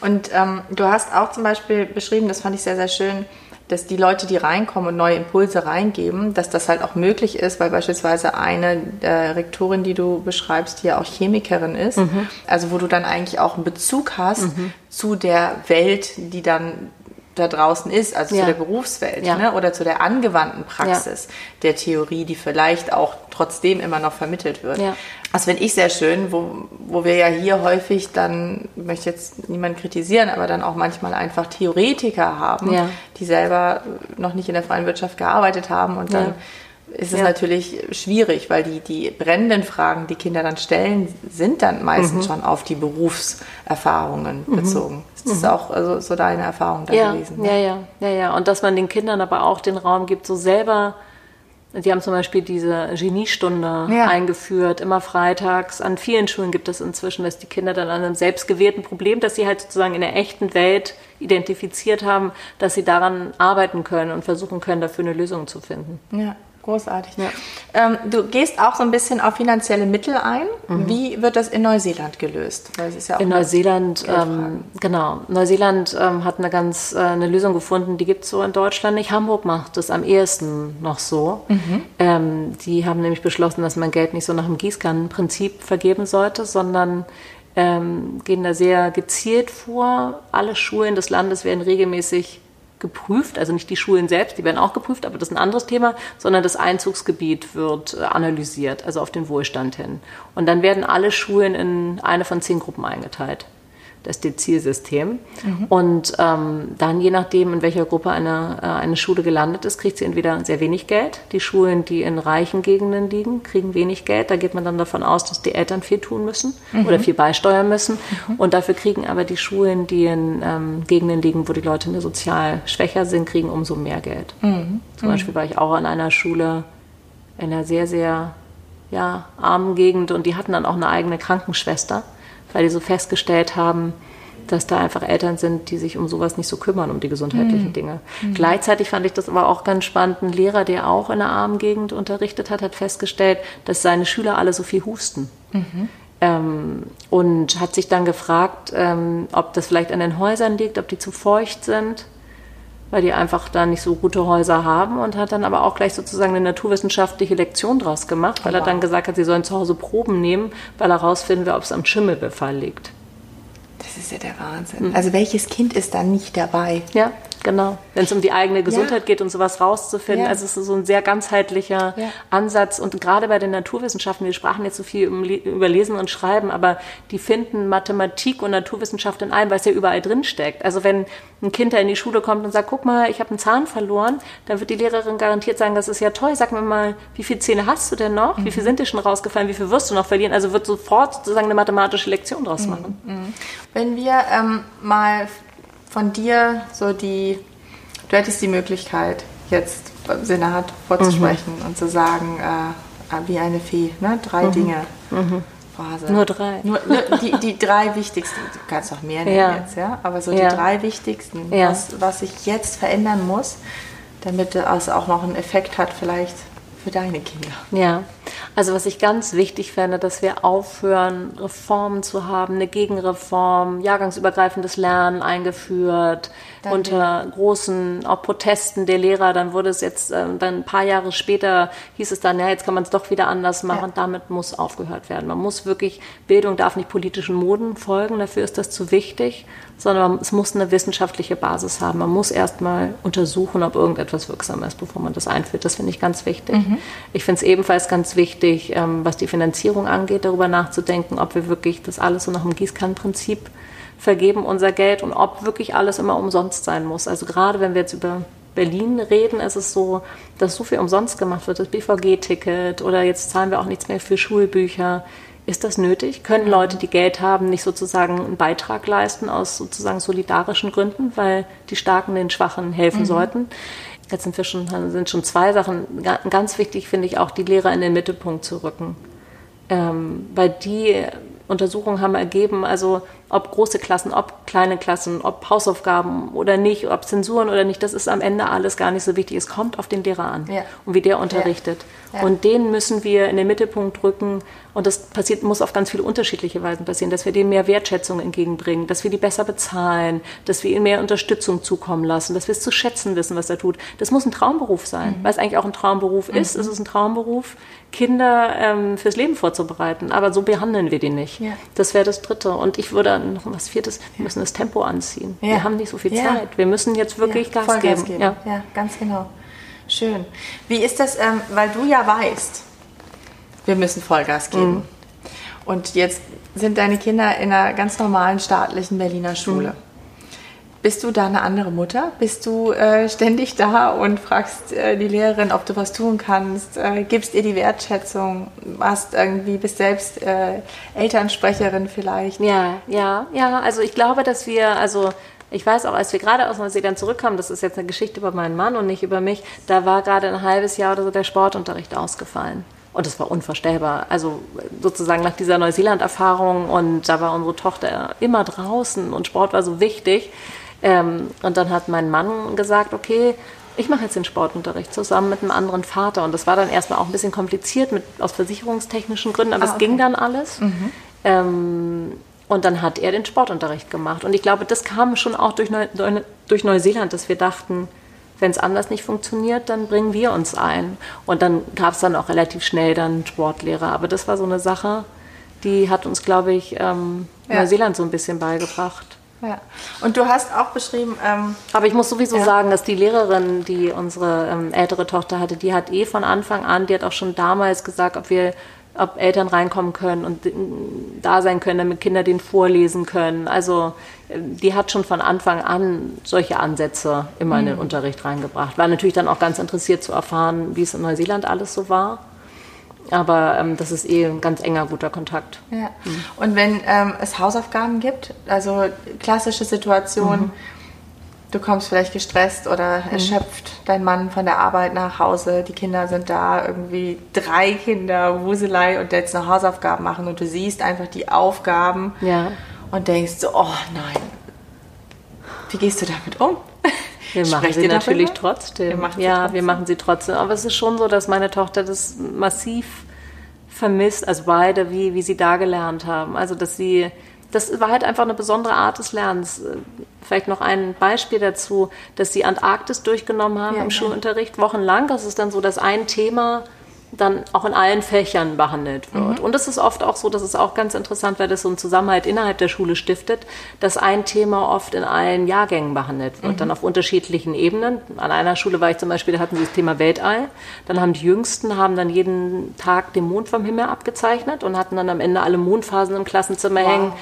Und ähm, du hast auch zum Beispiel beschrieben, das fand ich sehr, sehr schön, dass die Leute, die reinkommen und neue Impulse reingeben, dass das halt auch möglich ist, weil beispielsweise eine äh, Rektorin, die du beschreibst, die ja auch Chemikerin ist, mhm. also wo du dann eigentlich auch einen Bezug hast mhm. zu der Welt, die dann da draußen ist, also ja. zu der Berufswelt ja. ne? oder zu der angewandten Praxis ja. der Theorie, die vielleicht auch trotzdem immer noch vermittelt wird. Das finde ich sehr schön, wo, wo wir ja hier häufig dann, ich möchte jetzt niemanden kritisieren, aber dann auch manchmal einfach Theoretiker haben, die selber noch nicht in der freien Wirtschaft gearbeitet haben und dann ist es ja. natürlich schwierig, weil die, die brennenden Fragen, die Kinder dann stellen, sind dann meistens mhm. schon auf die Berufserfahrungen mhm. bezogen. Ist das mhm. auch also, so deine Erfahrung da ja. gewesen? Ja, ja, ja, ja. Und dass man den Kindern aber auch den Raum gibt, so selber. Sie haben zum Beispiel diese Geniestunde ja. eingeführt, immer freitags. An vielen Schulen gibt es inzwischen, dass die Kinder dann an einem selbstgewählten Problem, das sie halt sozusagen in der echten Welt identifiziert haben, dass sie daran arbeiten können und versuchen können, dafür eine Lösung zu finden. Ja. Großartig. Ja. Ähm, du gehst auch so ein bisschen auf finanzielle Mittel ein. Mhm. Wie wird das in Neuseeland gelöst? Ja in Neuseeland, ähm, genau. Neuseeland ähm, hat eine ganz äh, eine Lösung gefunden, die gibt es so in Deutschland nicht. Hamburg macht das am ehesten noch so. Mhm. Ähm, die haben nämlich beschlossen, dass man Geld nicht so nach dem Gießkannenprinzip vergeben sollte, sondern ähm, gehen da sehr gezielt vor. Alle Schulen des Landes werden regelmäßig geprüft, also nicht die Schulen selbst, die werden auch geprüft, aber das ist ein anderes Thema, sondern das Einzugsgebiet wird analysiert, also auf den Wohlstand hin. Und dann werden alle Schulen in eine von zehn Gruppen eingeteilt das Dezilsystem. Mhm. Und ähm, dann, je nachdem, in welcher Gruppe eine, äh, eine Schule gelandet ist, kriegt sie entweder sehr wenig Geld. Die Schulen, die in reichen Gegenden liegen, kriegen wenig Geld. Da geht man dann davon aus, dass die Eltern viel tun müssen mhm. oder viel beisteuern müssen. Mhm. Und dafür kriegen aber die Schulen, die in ähm, Gegenden liegen, wo die Leute sozial schwächer sind, kriegen umso mehr Geld. Mhm. Zum Beispiel war ich auch an einer Schule in einer sehr, sehr ja, armen Gegend und die hatten dann auch eine eigene Krankenschwester weil die so festgestellt haben, dass da einfach Eltern sind, die sich um sowas nicht so kümmern, um die gesundheitlichen mhm. Dinge. Mhm. Gleichzeitig fand ich das aber auch ganz spannend. Ein Lehrer, der auch in einer armen Gegend unterrichtet hat, hat festgestellt, dass seine Schüler alle so viel husten. Mhm. Ähm, und hat sich dann gefragt, ähm, ob das vielleicht an den Häusern liegt, ob die zu feucht sind weil die einfach da nicht so gute Häuser haben und hat dann aber auch gleich sozusagen eine naturwissenschaftliche Lektion draus gemacht, weil oh, wow. er dann gesagt hat, sie sollen zu Hause Proben nehmen, weil er herausfinden will, ob es am Schimmelbefall liegt. Das ist ja der Wahnsinn. Mhm. Also welches Kind ist da nicht dabei? Ja, genau. Wenn es um die eigene Gesundheit ja. geht und sowas rauszufinden. Ja. Also es ist so ein sehr ganzheitlicher ja. Ansatz. Und gerade bei den Naturwissenschaften, wir sprachen jetzt so viel über Lesen und Schreiben, aber die finden Mathematik und Naturwissenschaft in allem, weil es ja überall drin steckt. Also wenn ein Kind da in die Schule kommt und sagt, guck mal, ich habe einen Zahn verloren, dann wird die Lehrerin garantiert sagen, das ist ja toll, sag mir mal, wie viele Zähne hast du denn noch? Mhm. Wie viele sind dir schon rausgefallen? Wie viel wirst du noch verlieren? Also wird sofort sozusagen eine mathematische Lektion draus mhm. machen. Mhm. Wenn wir ähm, mal von dir so die, du hättest die Möglichkeit, jetzt Sinne hat, vorzusprechen mhm. und zu sagen, äh, wie eine Fee, ne? drei mhm. Dinge. Mhm. Phrase. Nur drei. Nur, nur die, die drei wichtigsten, du kannst auch mehr nennen ja. jetzt, ja, aber so ja. die drei wichtigsten, ja. was, was sich jetzt verändern muss, damit es auch noch einen Effekt hat, vielleicht für deine Kinder. Ja, also was ich ganz wichtig fände, dass wir aufhören, Reformen zu haben, eine Gegenreform, jahrgangsübergreifendes Lernen eingeführt, Danke. unter großen auch Protesten der Lehrer. Dann wurde es jetzt, äh, dann ein paar Jahre später hieß es dann, ja, jetzt kann man es doch wieder anders machen. Ja. Damit muss aufgehört werden. Man muss wirklich, Bildung darf nicht politischen Moden folgen, dafür ist das zu wichtig sondern es muss eine wissenschaftliche Basis haben. Man muss erstmal untersuchen, ob irgendetwas wirksam ist, bevor man das einführt. Das finde ich ganz wichtig. Mhm. Ich finde es ebenfalls ganz wichtig, ähm, was die Finanzierung angeht, darüber nachzudenken, ob wir wirklich das alles so nach dem Gießkannenprinzip vergeben, unser Geld, und ob wirklich alles immer umsonst sein muss. Also gerade wenn wir jetzt über Berlin reden, ist es so, dass so viel umsonst gemacht wird, das BVG-Ticket oder jetzt zahlen wir auch nichts mehr für Schulbücher. Ist das nötig? Können Leute, die Geld haben, nicht sozusagen einen Beitrag leisten aus sozusagen solidarischen Gründen, weil die Starken den Schwachen helfen mhm. sollten? Jetzt sind wir schon, sind schon zwei Sachen. Ganz wichtig finde ich auch, die Lehrer in den Mittelpunkt zu rücken. Ähm, weil die Untersuchungen haben ergeben, also ob große Klassen, ob kleine Klassen, ob Hausaufgaben oder nicht, ob Zensuren oder nicht, das ist am Ende alles gar nicht so wichtig. Es kommt auf den Lehrer an ja. und wie der unterrichtet. Ja. Ja. Und den müssen wir in den Mittelpunkt rücken. Und das passiert, muss auf ganz viele unterschiedliche Weisen passieren, dass wir dem mehr Wertschätzung entgegenbringen, dass wir die besser bezahlen, dass wir ihnen mehr Unterstützung zukommen lassen, dass wir es zu schätzen wissen, was er tut. Das muss ein Traumberuf sein, mhm. weil es eigentlich auch ein Traumberuf mhm. ist. Es ist ein Traumberuf, Kinder ähm, fürs Leben vorzubereiten. Aber so behandeln wir die nicht. Das wäre das Dritte. Und ich würde noch was Viertes, wir müssen das Tempo anziehen. Wir haben nicht so viel Zeit. Wir müssen jetzt wirklich Gas, Gas geben. geben. Ja. ja, ganz genau. Schön. Wie ist das, ähm, weil du ja weißt, wir müssen Vollgas geben. Mhm. Und jetzt sind deine Kinder in einer ganz normalen staatlichen Berliner Schule. Mhm. Bist du da eine andere Mutter? Bist du äh, ständig da und fragst äh, die Lehrerin, ob du was tun kannst? Äh, gibst ihr die Wertschätzung? Warst irgendwie, bist selbst äh, Elternsprecherin vielleicht? Ja, ja, ja. Also ich glaube, dass wir, also ich weiß auch, als wir gerade aus Neuseeland zurückkamen, das ist jetzt eine Geschichte über meinen Mann und nicht über mich, da war gerade ein halbes Jahr oder so der Sportunterricht ausgefallen. Und das war unvorstellbar. Also sozusagen nach dieser Neuseeland-Erfahrung und da war unsere Tochter immer draußen und Sport war so wichtig. Ähm, und dann hat mein Mann gesagt, okay, ich mache jetzt den Sportunterricht zusammen mit einem anderen Vater. Und das war dann erstmal auch ein bisschen kompliziert mit, aus versicherungstechnischen Gründen, aber ah, okay. es ging dann alles. Mhm. Ähm, und dann hat er den Sportunterricht gemacht. Und ich glaube, das kam schon auch durch, Neu durch Neuseeland, dass wir dachten, wenn es anders nicht funktioniert, dann bringen wir uns ein. Und dann gab es dann auch relativ schnell dann Sportlehrer. Aber das war so eine Sache, die hat uns, glaube ich, ähm, ja. Neuseeland so ein bisschen beigebracht. Ja. Und du hast auch beschrieben. Ähm, Aber ich muss sowieso ja. sagen, dass die Lehrerin, die unsere ähm, ältere Tochter hatte, die hat eh von Anfang an, die hat auch schon damals gesagt, ob wir ob Eltern reinkommen können und da sein können, damit Kinder den vorlesen können. Also die hat schon von Anfang an solche Ansätze immer mhm. in den mhm. Unterricht reingebracht. War natürlich dann auch ganz interessiert zu erfahren, wie es in Neuseeland alles so war. Aber ähm, das ist eh ein ganz enger, guter Kontakt. Ja. Mhm. Und wenn ähm, es Hausaufgaben gibt, also klassische Situation, mhm. du kommst vielleicht gestresst oder mhm. erschöpft, dein Mann von der Arbeit nach Hause, die Kinder sind da, irgendwie drei Kinder, Wuselei und jetzt noch Hausaufgaben machen und du siehst einfach die Aufgaben ja. und denkst so, oh nein, wie gehst du damit um? Wir machen sie natürlich darüber? trotzdem. Ja, trotzdem. wir machen sie trotzdem. Aber es ist schon so, dass meine Tochter das massiv vermisst, also beide, wie, wie sie da gelernt haben. Also, dass sie, das war halt einfach eine besondere Art des Lernens. Vielleicht noch ein Beispiel dazu, dass sie Antarktis durchgenommen haben ja, im ja. Schulunterricht, wochenlang. Das ist dann so, dass ein Thema dann auch in allen Fächern behandelt wird. Mhm. Und es ist oft auch so, das ist auch ganz interessant, weil das so einen Zusammenhalt innerhalb der Schule stiftet, dass ein Thema oft in allen Jahrgängen behandelt wird, mhm. dann auf unterschiedlichen Ebenen. An einer Schule war ich zum Beispiel, da hatten sie das Thema Weltall. Dann haben die Jüngsten haben dann jeden Tag den Mond vom Himmel abgezeichnet und hatten dann am Ende alle Mondphasen im Klassenzimmer wow. hängen.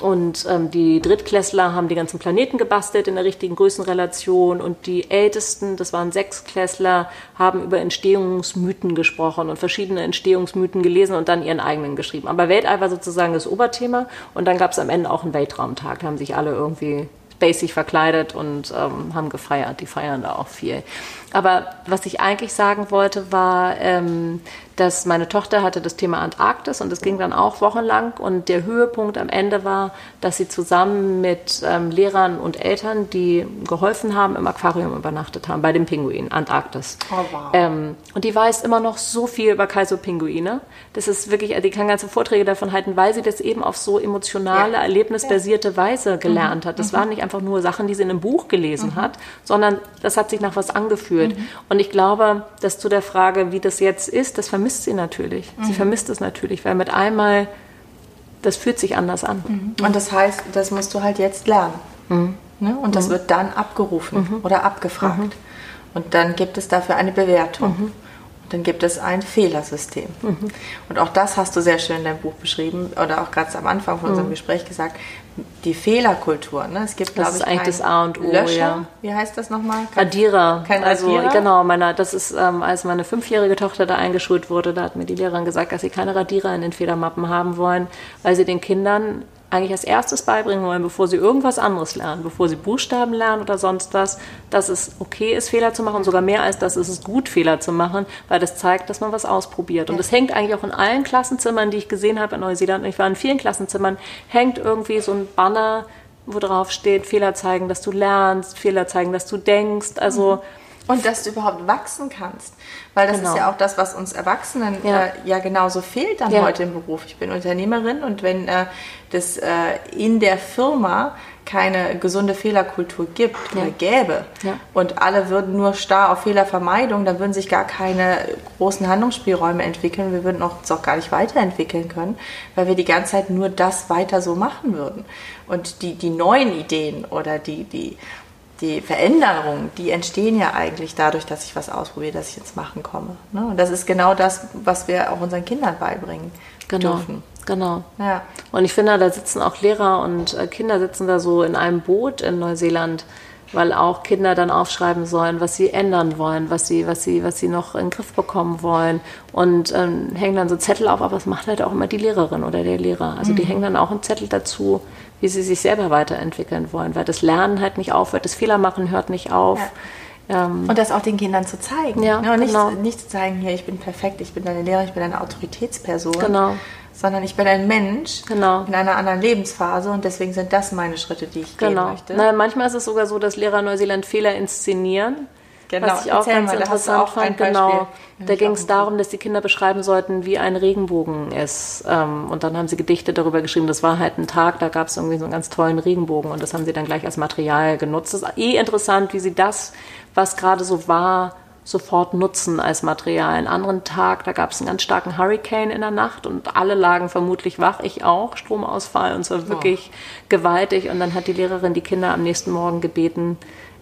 Und ähm, die Drittklässler haben die ganzen Planeten gebastelt in der richtigen Größenrelation. Und die Ältesten, das waren Sechsklässler, haben über Entstehungsmythen gesprochen und verschiedene Entstehungsmythen gelesen und dann ihren eigenen geschrieben. Aber Weltall war sozusagen das Oberthema. Und dann gab es am Ende auch einen Weltraumtag. Da haben sich alle irgendwie basic verkleidet und ähm, haben gefeiert. Die feiern da auch viel. Aber was ich eigentlich sagen wollte, war, ähm, dass meine Tochter hatte das Thema Antarktis und es ging dann auch wochenlang und der Höhepunkt am Ende war, dass sie zusammen mit ähm, Lehrern und Eltern, die geholfen haben, im Aquarium übernachtet haben, bei den Pinguinen, Antarktis. Oh, wow. ähm, und die weiß immer noch so viel über Kaiserpinguine. Das ist wirklich, die kann ganze Vorträge davon halten, weil sie das eben auf so emotionale, ja. erlebnisbasierte Weise gelernt mhm. hat. Das mhm. waren nicht einfach nur Sachen, die sie in einem Buch gelesen mhm. hat, sondern das hat sich nach was angefühlt. Mhm. Und ich glaube, dass zu der Frage, wie das jetzt ist, das vermisst vermisst sie natürlich. Mhm. Sie vermisst es natürlich, weil mit einmal, das fühlt sich anders an. Mhm. Und das heißt, das musst du halt jetzt lernen. Mhm. Ne? Und das mhm. wird dann abgerufen mhm. oder abgefragt. Mhm. Und dann gibt es dafür eine Bewertung dann gibt es ein Fehlersystem. Und auch das hast du sehr schön in deinem Buch beschrieben oder auch ganz am Anfang von unserem. Gespräch gesagt. Die Fehlerkultur. Ne? Es gibt, glaube ich, eigentlich das A und O. Löscher. Ja. Wie heißt das nochmal? Radierer. Kein also Radierer? genau, meine, das ist, ähm, als meine fünfjährige Tochter da eingeschult wurde, da hat mir die Lehrerin gesagt, dass sie keine Radierer in den Fehlermappen haben wollen, weil sie den Kindern eigentlich als erstes beibringen wollen, bevor sie irgendwas anderes lernen, bevor sie Buchstaben lernen oder sonst was, dass es okay ist, Fehler zu machen, sogar mehr als das ist es gut, Fehler zu machen, weil das zeigt, dass man was ausprobiert. Und das hängt eigentlich auch in allen Klassenzimmern, die ich gesehen habe in Neuseeland, und ich war in vielen Klassenzimmern, hängt irgendwie so ein Banner, wo drauf steht, Fehler zeigen, dass du lernst, Fehler zeigen, dass du denkst. Also mhm und dass du überhaupt wachsen kannst. Weil das genau. ist ja auch das, was uns Erwachsenen ja, äh, ja genauso fehlt dann ja. heute im Beruf. Ich bin Unternehmerin und wenn äh, das äh, in der Firma keine gesunde Fehlerkultur gibt ja. oder gäbe und alle würden nur starr auf Fehlervermeidung, dann würden sich gar keine großen Handlungsspielräume entwickeln. Wir würden uns auch gar nicht weiterentwickeln können, weil wir die ganze Zeit nur das weiter so machen würden. Und die, die neuen Ideen oder die, die die Veränderungen, die entstehen ja eigentlich dadurch, dass ich was ausprobiere, dass ich ins Machen komme. Ne? Und das ist genau das, was wir auch unseren Kindern beibringen genau, dürfen. Genau. Ja. Und ich finde, da sitzen auch Lehrer und äh, Kinder sitzen da so in einem Boot in Neuseeland weil auch Kinder dann aufschreiben sollen, was sie ändern wollen, was sie, was sie, was sie noch in den Griff bekommen wollen und ähm, hängen dann so Zettel auf, aber es macht halt auch immer die Lehrerin oder der Lehrer. Also mhm. die hängen dann auch einen Zettel dazu, wie sie sich selber weiterentwickeln wollen, weil das Lernen halt nicht aufhört, das Fehlermachen hört nicht auf. Ja. Ähm, und das auch den Kindern zu zeigen. Ja, ne? Und nicht, genau. nicht zu zeigen, hier, ich bin perfekt, ich bin deine Lehrerin, ich bin eine Autoritätsperson. Genau sondern ich bin ein Mensch genau. in einer anderen Lebensphase und deswegen sind das meine Schritte, die ich genau. gehen möchte. Na, manchmal ist es sogar so, dass Lehrer Neuseeland Fehler inszenieren. Genau. Was ich auch Erzähl ganz mal, interessant fand, genau. Da ging es darum, dass die Kinder beschreiben sollten, wie ein Regenbogen ist. Ähm, und dann haben sie Gedichte darüber geschrieben. Das war halt ein Tag, da gab es irgendwie so einen ganz tollen Regenbogen und das haben sie dann gleich als Material genutzt. Das ist eh interessant, wie sie das, was gerade so war, sofort nutzen als Material. Einen anderen Tag, da gab es einen ganz starken Hurricane in der Nacht und alle lagen vermutlich wach, ich auch, Stromausfall und zwar wirklich oh. gewaltig. Und dann hat die Lehrerin die Kinder am nächsten Morgen gebeten,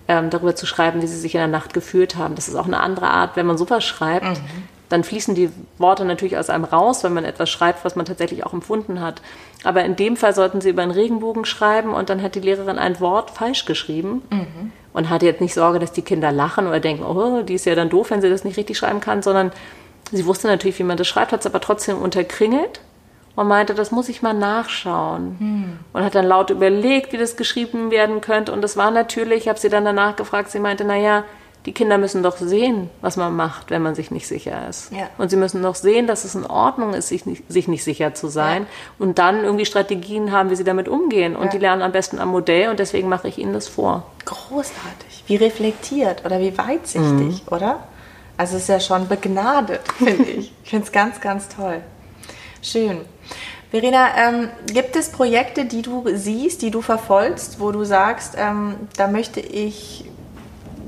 ähm, darüber zu schreiben, wie sie sich in der Nacht gefühlt haben. Das ist auch eine andere Art, wenn man sowas schreibt. Mhm. Dann fließen die Worte natürlich aus einem raus, wenn man etwas schreibt, was man tatsächlich auch empfunden hat. Aber in dem Fall sollten sie über einen Regenbogen schreiben und dann hat die Lehrerin ein Wort falsch geschrieben. Mhm und hatte jetzt nicht Sorge, dass die Kinder lachen oder denken, oh, die ist ja dann doof, wenn sie das nicht richtig schreiben kann, sondern sie wusste natürlich, wie man das schreibt, hat es aber trotzdem unterkringelt und meinte, das muss ich mal nachschauen. Hm. Und hat dann laut überlegt, wie das geschrieben werden könnte. Und das war natürlich, ich habe sie dann danach gefragt, sie meinte, naja, die Kinder müssen doch sehen, was man macht, wenn man sich nicht sicher ist. Ja. Und sie müssen doch sehen, dass es in Ordnung ist, sich nicht, sich nicht sicher zu sein. Ja. Und dann irgendwie Strategien haben, wie sie damit umgehen. Und ja. die lernen am besten am Modell und deswegen mache ich ihnen das vor. Großartig. Wie reflektiert oder wie weitsichtig, mhm. oder? Also es ist ja schon begnadet, finde ich. Ich finde es ganz, ganz toll. Schön. Verena, ähm, gibt es Projekte, die du siehst, die du verfolgst, wo du sagst, ähm, da möchte ich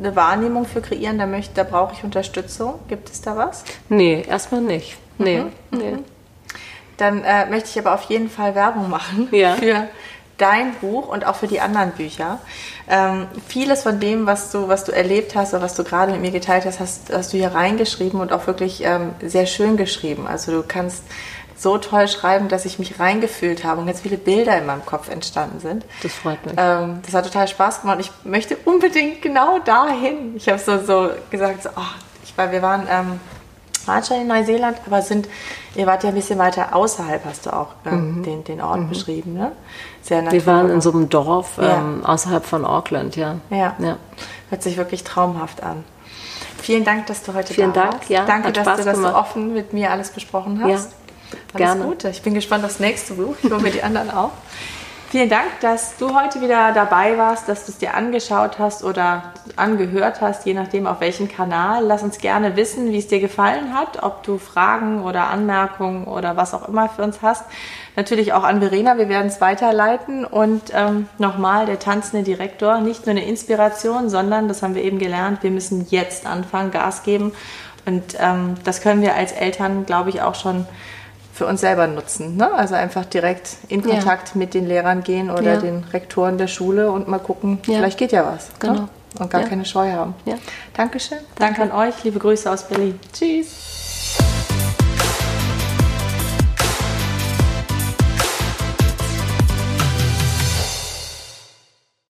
eine Wahrnehmung für kreieren, da, möchte, da brauche ich Unterstützung. Gibt es da was? Nee, erstmal nicht. Nee. Mhm. nee. Mhm. Dann äh, möchte ich aber auf jeden Fall Werbung machen ja. für dein Buch und auch für die anderen Bücher. Ähm, vieles von dem, was du, was du erlebt hast oder was du gerade mit mir geteilt hast, hast, hast du hier reingeschrieben und auch wirklich ähm, sehr schön geschrieben. Also du kannst so toll schreiben, dass ich mich reingefühlt habe und ganz viele Bilder in meinem Kopf entstanden sind. Das freut mich. Ähm, das hat total Spaß gemacht. Ich möchte unbedingt genau dahin. Ich habe so, so gesagt, so, oh, ich war, wir waren, ähm, in Neuseeland, aber sind, ihr wart ja ein bisschen weiter außerhalb, hast du auch ähm, mhm. den, den Ort mhm. beschrieben. Ne? Sehr Wir waren in so einem Dorf ja. Ähm, außerhalb von Auckland, ja. ja. ja. Hört sich wirklich traumhaft an. Vielen Dank, dass du heute Vielen da Dank, warst. Ja, Danke, dass du das gemacht. so offen mit mir alles besprochen hast. Ja. Alles Gerne. Gute. Ich bin gespannt aufs nächste Buch. Ich hole mir die anderen auch. Vielen Dank, dass du heute wieder dabei warst, dass du es dir angeschaut hast oder angehört hast, je nachdem auf welchem Kanal. Lass uns gerne wissen, wie es dir gefallen hat, ob du Fragen oder Anmerkungen oder was auch immer für uns hast. Natürlich auch an Verena, wir werden es weiterleiten. Und ähm, nochmal, der tanzende Direktor, nicht nur eine Inspiration, sondern, das haben wir eben gelernt, wir müssen jetzt anfangen, Gas geben. Und ähm, das können wir als Eltern, glaube ich, auch schon für uns selber nutzen. Ne? Also einfach direkt in Kontakt ja. mit den Lehrern gehen oder ja. den Rektoren der Schule und mal gucken, ja. vielleicht geht ja was. Ne? Genau. Ne? Und gar keine Scheu haben. Dankeschön. Danke. Danke an euch. Liebe Grüße aus Berlin. Tschüss.